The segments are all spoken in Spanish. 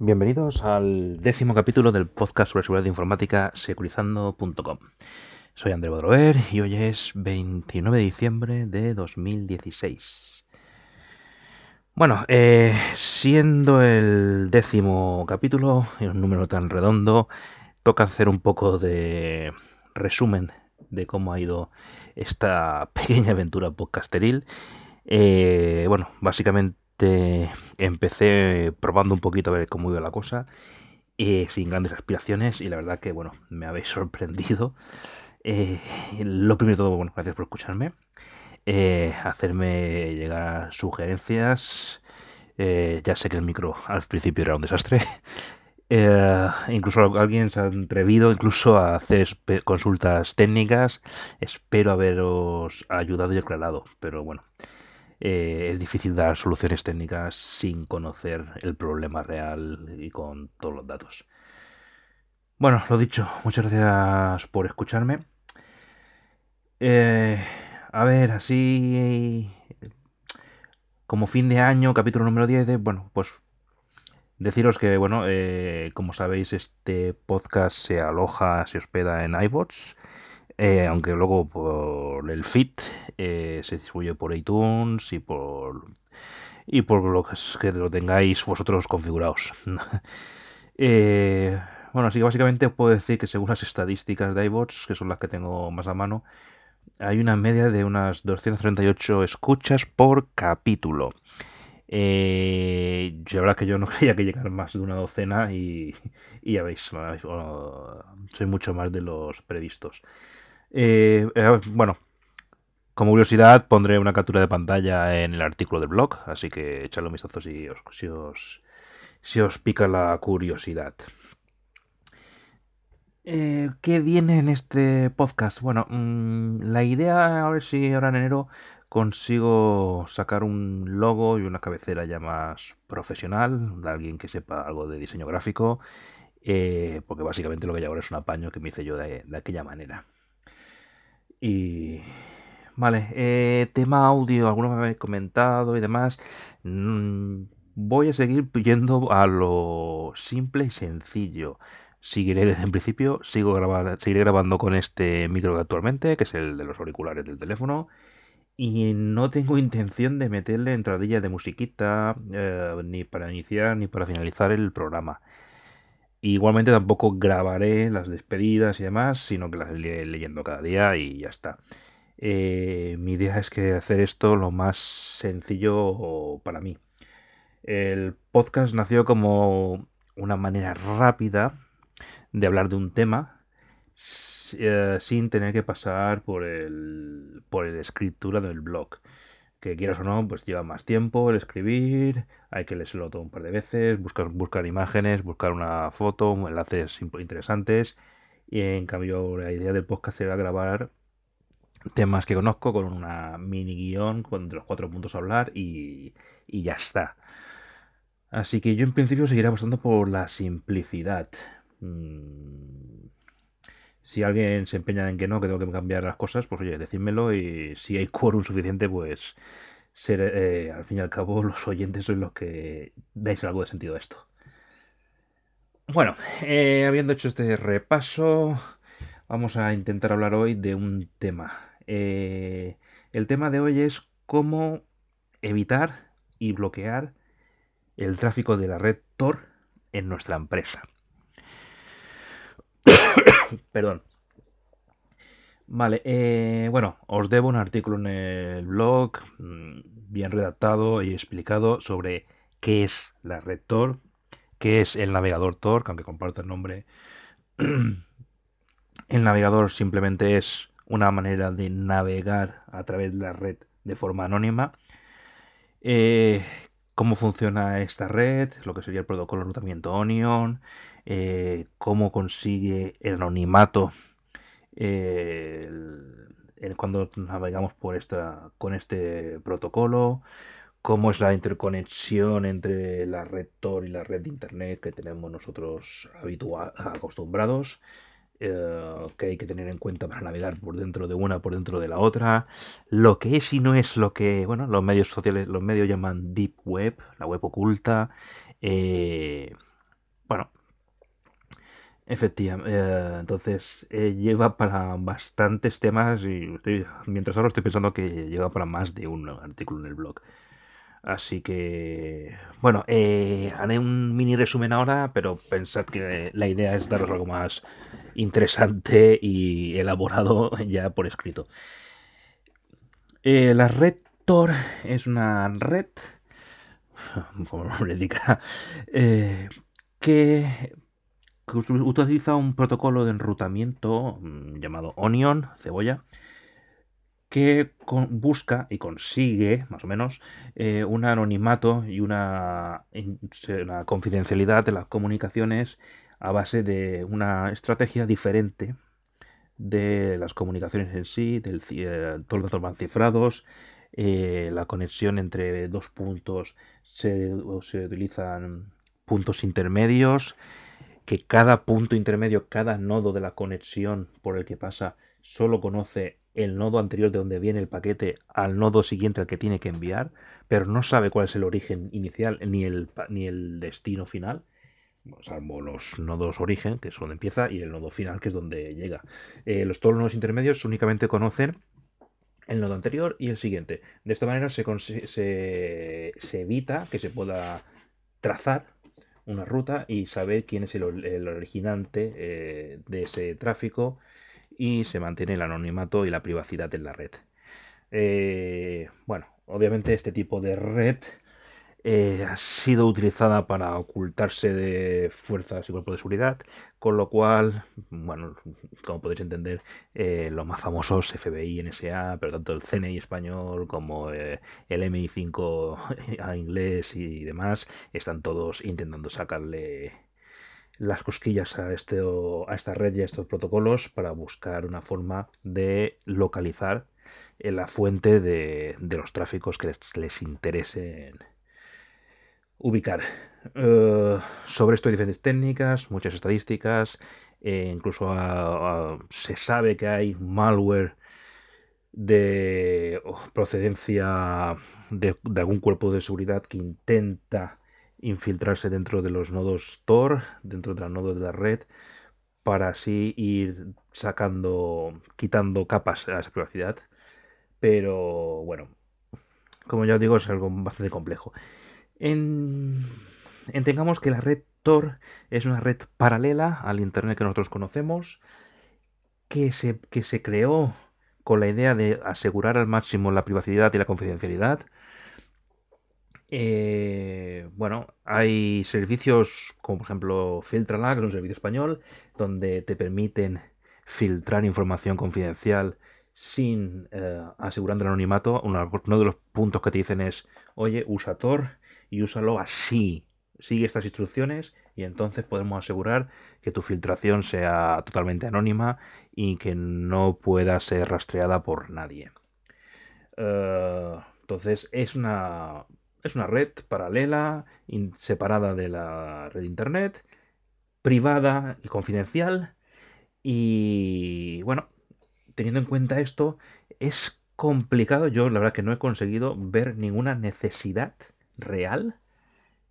Bienvenidos al décimo capítulo del podcast sobre seguridad informática securizando.com. Soy André Bodrover y hoy es 29 de diciembre de 2016. Bueno, eh, siendo el décimo capítulo un número tan redondo, toca hacer un poco de resumen de cómo ha ido esta pequeña aventura podcasteril. Eh, bueno, básicamente empecé probando un poquito a ver cómo iba la cosa, eh, sin grandes aspiraciones, y la verdad que, bueno, me habéis sorprendido. Eh, lo primero de todo, bueno, gracias por escucharme. Eh, hacerme llegar sugerencias. ya sé que el micro al principio era un desastre. incluso alguien se ha atrevido incluso a hacer consultas técnicas. Espero haberos ayudado y aclarado. Pero bueno, eh, es difícil dar soluciones técnicas sin conocer el problema real y con todos los datos. Bueno, lo dicho, muchas gracias por escucharme. Eh, a ver, así como fin de año, capítulo número 10, bueno, pues deciros que, bueno, eh, como sabéis, este podcast se aloja, se hospeda en iBots eh, aunque luego por el feed eh, se distribuye por iTunes y por y por lo que, lo tengáis vosotros configurados. Eh, bueno, así que básicamente puedo decir que según las estadísticas de iBots, que son las que tengo más a mano, hay una media de unas 238 escuchas por capítulo. Eh, la verdad que yo no creía que llegara más de una docena y, y ya veis, soy mucho más de los previstos. Eh, eh, bueno, como curiosidad pondré una captura de pantalla en el artículo del blog, así que echadle un vistazo si os, si os, si os pica la curiosidad. Eh, ¿Qué viene en este podcast? Bueno, mm, la idea, a ver si ahora en enero consigo sacar un logo y una cabecera ya más profesional, de alguien que sepa algo de diseño gráfico, porque básicamente lo que hago es un apaño que me hice yo de aquella manera. Y... Vale, eh, tema audio, algunos me habéis comentado y demás. Mm, voy a seguir yendo a lo simple y sencillo. Seguiré desde el principio, sigo seguiré grabando con este micro actualmente, que es el de los auriculares del teléfono. Y no tengo intención de meterle entradilla de musiquita, eh, ni para iniciar ni para finalizar el programa. Igualmente tampoco grabaré las despedidas y demás, sino que las iré leyendo cada día y ya está. Eh, mi idea es que hacer esto lo más sencillo para mí. El podcast nació como una manera rápida de hablar de un tema eh, sin tener que pasar por el, por la escritura del blog que quieras o no, pues lleva más tiempo el escribir, hay que leerlo todo un par de veces, buscar, buscar imágenes, buscar una foto, enlaces interesantes. Y en cambio, la idea del podcast era grabar temas que conozco con una mini guion, con los cuatro puntos a hablar y, y ya está. Así que yo en principio seguiré apostando por la simplicidad. Si alguien se empeña en que no, que tengo que cambiar las cosas, pues oye, decídmelo y si hay quórum suficiente, pues ser, eh, al fin y al cabo los oyentes sois los que dais algo de sentido a esto. Bueno, eh, habiendo hecho este repaso, vamos a intentar hablar hoy de un tema. Eh, el tema de hoy es cómo evitar y bloquear el tráfico de la red Tor en nuestra empresa. Perdón. Vale, eh, bueno, os debo un artículo en el blog, mm, bien redactado y explicado sobre qué es la red Tor, qué es el navegador Tor, aunque comparto el nombre. el navegador simplemente es una manera de navegar a través de la red de forma anónima. Eh, cómo funciona esta red, lo que sería el protocolo de enrutamiento Onion, eh, cómo consigue el anonimato eh, cuando navegamos por esta, con este protocolo, cómo es la interconexión entre la red Tor y la red de Internet que tenemos nosotros acostumbrados. Eh, que hay que tener en cuenta para navegar por dentro de una, por dentro de la otra, lo que es y no es lo que, bueno, los medios sociales, los medios llaman deep web, la web oculta, bueno, efectivamente, eh, entonces eh, lleva para bastantes temas y mientras ahora estoy pensando que lleva para más de un artículo en el blog. Así que, bueno, eh, haré un mini resumen ahora, pero pensad que la idea es daros algo más interesante y elaborado ya por escrito. la red Tor es una red, como nombre indica, eh, que utiliza un protocolo de enrutamiento mm, llamado Onion, cebolla, que busca y consigue, más o menos, eh, un anonimato y una, confidencialidad de las comunicaciones a base de una estrategia diferente de las comunicaciones en sí, del, eh, todos los datos van cifrados, eh, la conexión entre dos puntos se utilizan puntos intermedios, que cada punto intermedio, cada nodo de la conexión por el que pasa, solo conoce el nodo anterior de donde viene el paquete al nodo siguiente al que tiene que enviar, pero no sabe cuál es el origen inicial ni el, ni el destino final, salvo los nodos origen, que es donde empieza, y el nodo final, que es donde llega. Eh, los, todos los nodos intermedios únicamente conocen el nodo anterior y el siguiente. De esta manera se, se, evita que se pueda trazar una ruta y saber quién es el, originante eh, de ese tráfico y se mantiene el anonimato y la privacidad en la red. Eh, bueno, obviamente este tipo de red eh, ha sido utilizada para ocultarse de fuerzas y cuerpos de seguridad, con lo cual, bueno, como podéis entender, eh, los más famosos, FBI, NSA, pero tanto el CNI español como eh, el MI5 a inglés y demás, están todos intentando sacarle las cosquillas a, este, esta red y a estos protocolos para buscar una forma de localizar la fuente de, los tráficos que les, interesen ubicar. Eh, sobre esto hay diferentes técnicas, muchas estadísticas, e incluso se sabe que hay malware de procedencia de, algún cuerpo de seguridad que intenta infiltrarse dentro de los nodos Tor, dentro de los nodos de la red, para así ir sacando, quitando capas a esa privacidad. Pero bueno, como ya os digo, es algo bastante complejo. En, entendamos que la red Tor es una red paralela al Internet que nosotros conocemos, que se, que se creó con la idea de asegurar al máximo la privacidad y la confidencialidad. Eh, bueno, hay servicios como por ejemplo Filtralag, que es un servicio español, donde te permiten filtrar información confidencial sin eh, asegurando el anonimato. Uno, uno, de los puntos que te dicen es, oye, usa Tor y úsalo así. Sigue estas instrucciones y entonces podemos asegurar que tu filtración sea totalmente anónima y que no pueda ser rastreada por nadie. Eh, entonces es una, es una red paralela, separada de la red internet, privada y confidencial. Y bueno, teniendo en cuenta esto, es complicado. Yo la verdad que no he conseguido ver ninguna necesidad real,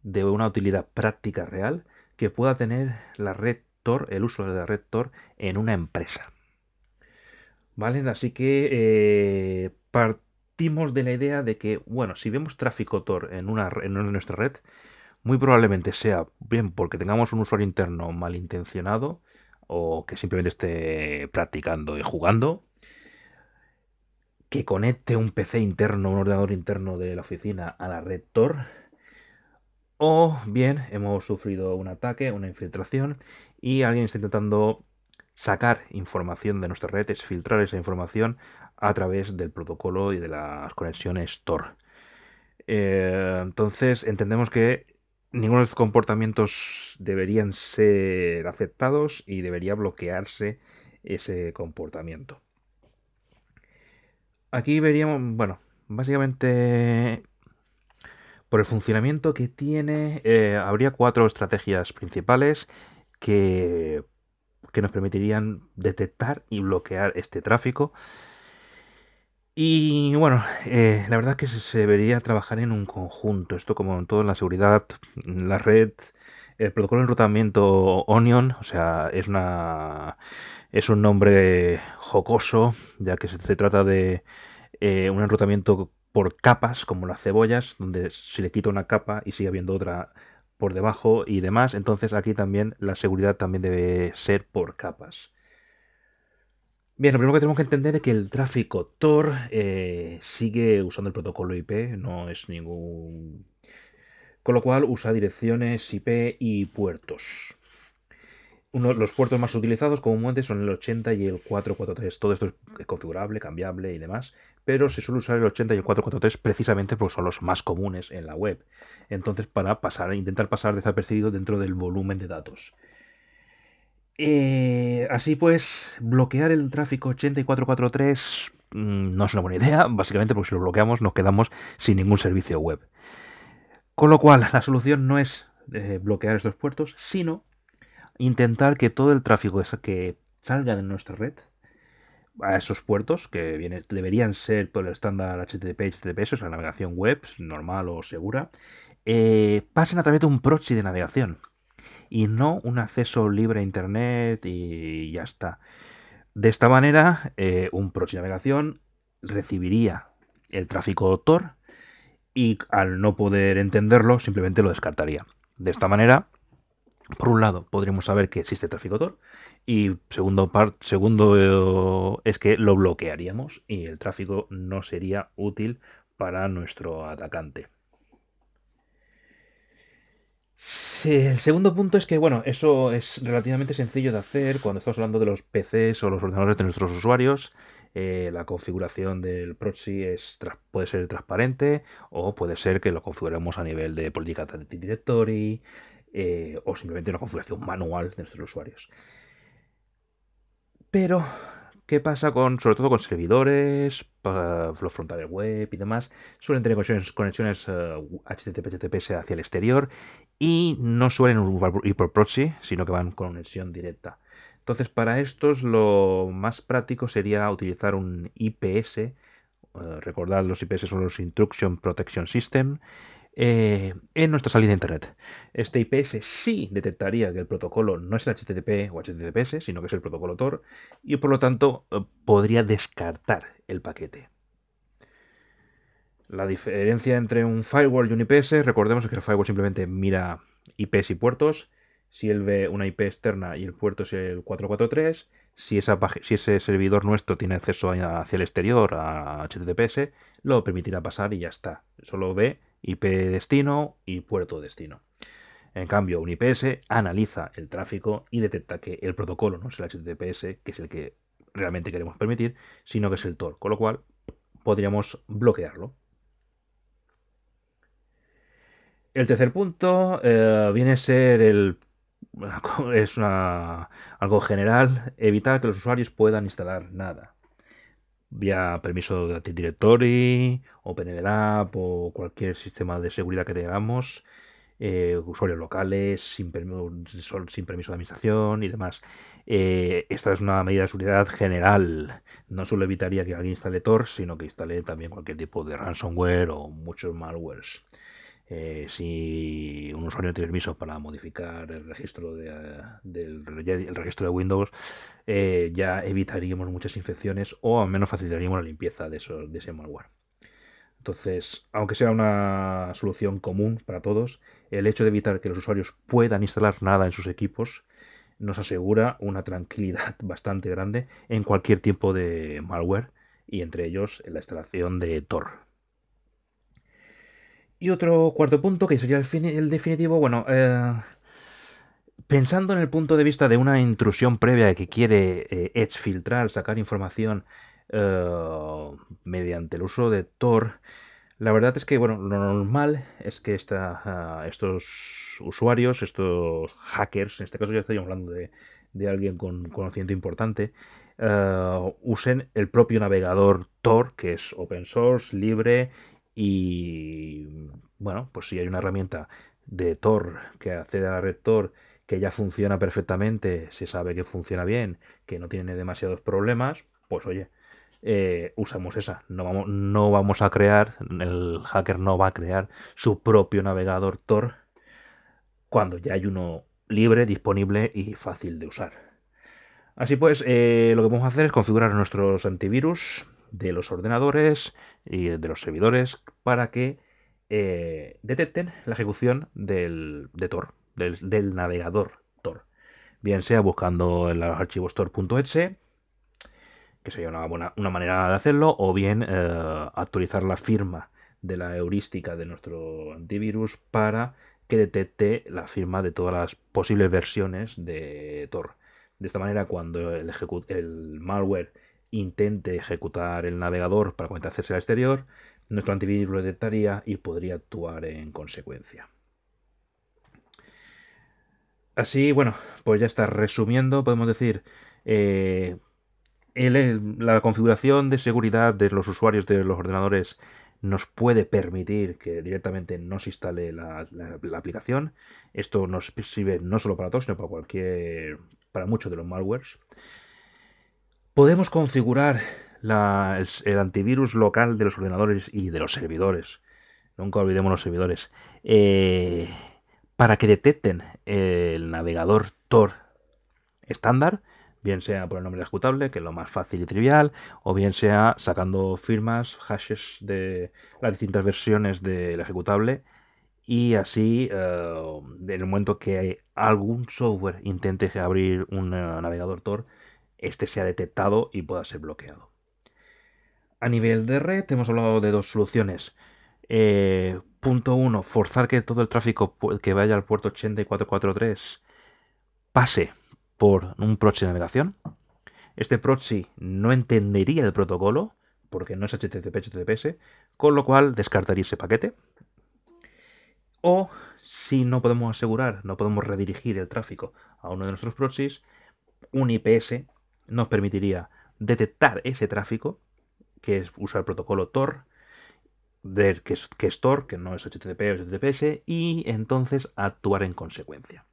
de una utilidad práctica real, que pueda tener la red Tor, el uso de la red Tor en una empresa. ¿Vale? Así que eh, partimos de la idea de que, bueno, si vemos tráfico Tor en, una, en nuestra red, muy probablemente sea bien porque tengamos un usuario interno malintencionado o que simplemente esté practicando y jugando, que conecte un PC interno, un ordenador interno de la oficina a la red Tor. O bien hemos sufrido un ataque, una infiltración y alguien está intentando sacar información de nuestra red, es filtrar esa información a través del protocolo y de las conexiones Tor. Eh, entonces entendemos que ninguno de estos comportamientos deberían ser aceptados y debería bloquearse ese comportamiento. Aquí veríamos, bueno, básicamente por el funcionamiento que tiene, eh, habría cuatro estrategias principales que, que nos permitirían detectar y bloquear este tráfico. Y bueno, eh, la verdad es que se debería trabajar en un conjunto. Esto como en todo en la seguridad, la red El protocolo de enrutamiento Onion, o sea, es una es un nombre jocoso, ya que se, trata de eh, un enrutamiento por capas, como las cebollas, donde se le quita una capa y sigue habiendo otra por debajo y demás. Entonces aquí también la seguridad también debe ser por capas. Bien, lo primero que tenemos que entender es que el tráfico Tor eh, sigue usando el protocolo IP, no es ningún... Con lo cual usa direcciones IP y puertos. Uno, los puertos más utilizados comúnmente son el 80 y el 443. Todo esto es configurable, cambiable y demás, pero se suele usar el 80 y el 443 precisamente porque son los más comunes en la web. Entonces, para pasar, intentar pasar desapercibido dentro del volumen de datos. Eh, así pues, bloquear el tráfico 8443 mm, no es una buena idea, básicamente porque si lo bloqueamos nos quedamos sin ningún servicio web. Con lo cual, la solución no es eh, bloquear estos puertos, sino intentar que todo el tráfico que salga de nuestra red a esos puertos, que deberían ser por el estándar HTTP HTTPS, o sea, navegación web normal o segura, eh, pasen a través de un proxy de navegación y no un acceso libre a Internet y ya está. De esta manera, eh, un proxy navegación recibiría el tráfico Tor y al no poder entenderlo, simplemente lo descartaría. De esta manera, por un lado, podríamos saber que existe tráfico Tor y segundo, segundo eh, es que lo bloquearíamos y el tráfico no sería útil para nuestro atacante el segundo punto es que, bueno, eso es relativamente sencillo de hacer cuando estamos hablando de los PCs o los ordenadores de nuestros usuarios. Eh, la configuración del proxy es, puede ser transparente o puede ser que lo configuremos a nivel de política de directory eh, o simplemente una configuración manual de nuestros usuarios. Pero ¿Qué pasa con, sobre todo con servidores, los frontales web y demás? Suelen tener conexiones, conexiones HTTP, eh, HTTPS hacia el exterior y no suelen ir por proxy, sino que van con conexión directa. Entonces, para estos lo más práctico sería utilizar un IPS. Eh, recordad, los IPS son los Instruction Protection System. Eh, en nuestra salida Internet. Este IPS sí detectaría que el protocolo no es el HTTP o HTTPS, sino que es el protocolo Tor, y por lo tanto eh, podría descartar el paquete. La diferencia entre un firewall y un IPS, recordemos que el firewall simplemente mira IPs y puertos. Si él ve una IP externa y el puerto es el 443, si, si ese servidor nuestro tiene acceso hacia el exterior a HTTPS, lo permitirá pasar y ya está. Solo ve IP destino y puerto destino. En cambio, un IPS analiza el tráfico y detecta que el protocolo no es el HTTPS, que es el que realmente queremos permitir, sino que es el Tor, con lo cual podríamos bloquearlo. El tercer punto eh, viene a ser el es algo general, evitar que los usuarios puedan instalar nada vía permiso de Active Directory, OpenLDAP o cualquier sistema de seguridad que tengamos, eh, usuarios locales sin, sin, permiso de administración y demás. Eh, esta es una medida de seguridad general. No solo evitaría que alguien instale Tor, sino que instale también cualquier tipo de ransomware o muchos malwares. Eh, si un usuario tiene permiso para modificar el registro de, del el registro de Windows, eh, ya evitaríamos muchas infecciones o al menos facilitaríamos la limpieza de, de ese malware. Entonces, aunque sea una solución común para todos, el hecho de evitar que los usuarios puedan instalar nada en sus equipos nos asegura una tranquilidad bastante grande en cualquier tipo de malware y entre ellos la instalación de Tor. Y otro cuarto punto, que sería el, definitivo, bueno, eh, pensando en el punto de vista de una intrusión previa que quiere eh, exfiltrar, sacar información eh, mediante el uso de Tor, la verdad es que, bueno, lo normal es que esta, estos usuarios, estos hackers, en este caso ya estoy hablando de, alguien con conocimiento importante, usen el propio navegador Tor, que es open source, libre y bueno, pues si hay una herramienta de Tor que accede a la red Tor que ya funciona perfectamente, se sabe que funciona bien, que no tiene demasiados problemas, pues oye, eh, usamos esa. No vamos, no vamos a crear, el hacker no va a crear su propio navegador Tor cuando ya hay uno libre, disponible y fácil de usar. Así pues, eh, lo que vamos a hacer es configurar nuestros antivirus de los ordenadores y de los servidores para que eh, detecten la ejecución del, de Tor, del, navegador Tor. Bien sea buscando en los archivos tor.exe, que sería una, buena, una manera de hacerlo, o bien eh, actualizar la firma de la heurística de nuestro antivirus para que detecte la firma de todas las posibles versiones de Tor. De esta manera, cuando el, el malware intente ejecutar el navegador para conectarse al exterior, nuestro antivirus lo detectaría y podría actuar en consecuencia. Así, bueno, pues ya está. Resumiendo, podemos decir, eh, la configuración de seguridad de los usuarios de los ordenadores nos puede permitir que directamente no se instale la, aplicación. Esto nos sirve no solo para todos, sino para cualquier, para muchos de los malwares. Podemos configurar el, antivirus local de los ordenadores y de los servidores. Nunca olvidemos los servidores. Eh, para que detecten el navegador Tor estándar bien sea por el nombre ejecutable, que es lo más fácil y trivial, o bien sea sacando firmas, hashes de las distintas versiones del ejecutable y así eh, en el momento que algún software intente abrir un eh, navegador Tor, este sea detectado y pueda ser bloqueado. A nivel de red hemos hablado de dos soluciones. Eh, punto 1. Forzar que todo el tráfico que vaya al puerto 8443 pase por un proxy de navegación. Este proxy no entendería el protocolo porque no es HTTP, HTTPS, con lo cual descartaría ese paquete. O si no podemos asegurar, no podemos redirigir el tráfico a uno de nuestros proxies, un IPS nos permitiría detectar ese tráfico, que es usar el protocolo Tor, que es, que es Tor, que no es HTTP o HTTPS, y entonces actuar en consecuencia.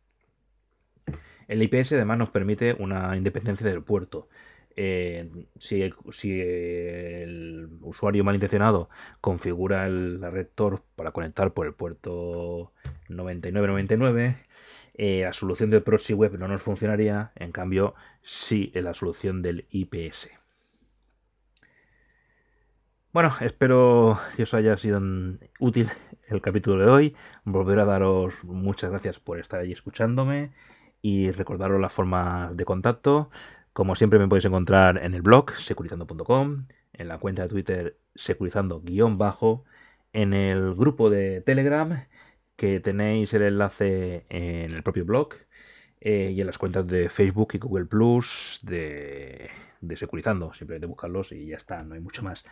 El IPS además nos permite una independencia del puerto. Eh, si, el usuario malintencionado configura el, la red Tor para conectar por el puerto 9999, eh, la solución del proxy web no nos funcionaría, en cambio, sí la solución del IPS. Bueno, espero que os haya sido útil el capítulo de hoy. Volver a daros muchas gracias por estar ahí escuchándome y recordaros las formas de contacto. Como siempre me podéis encontrar en el blog securizando.com, en la cuenta de Twitter securizando-bajo, en el grupo de Telegram que tenéis el enlace en el propio blog eh, y en las cuentas de Facebook y Google Plus de, de Securizando. Simplemente buscarlos y ya está, no hay mucho más.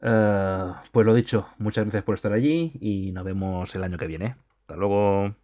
Eh, pues lo dicho, muchas gracias por estar allí y nos vemos el año que viene. Hasta luego.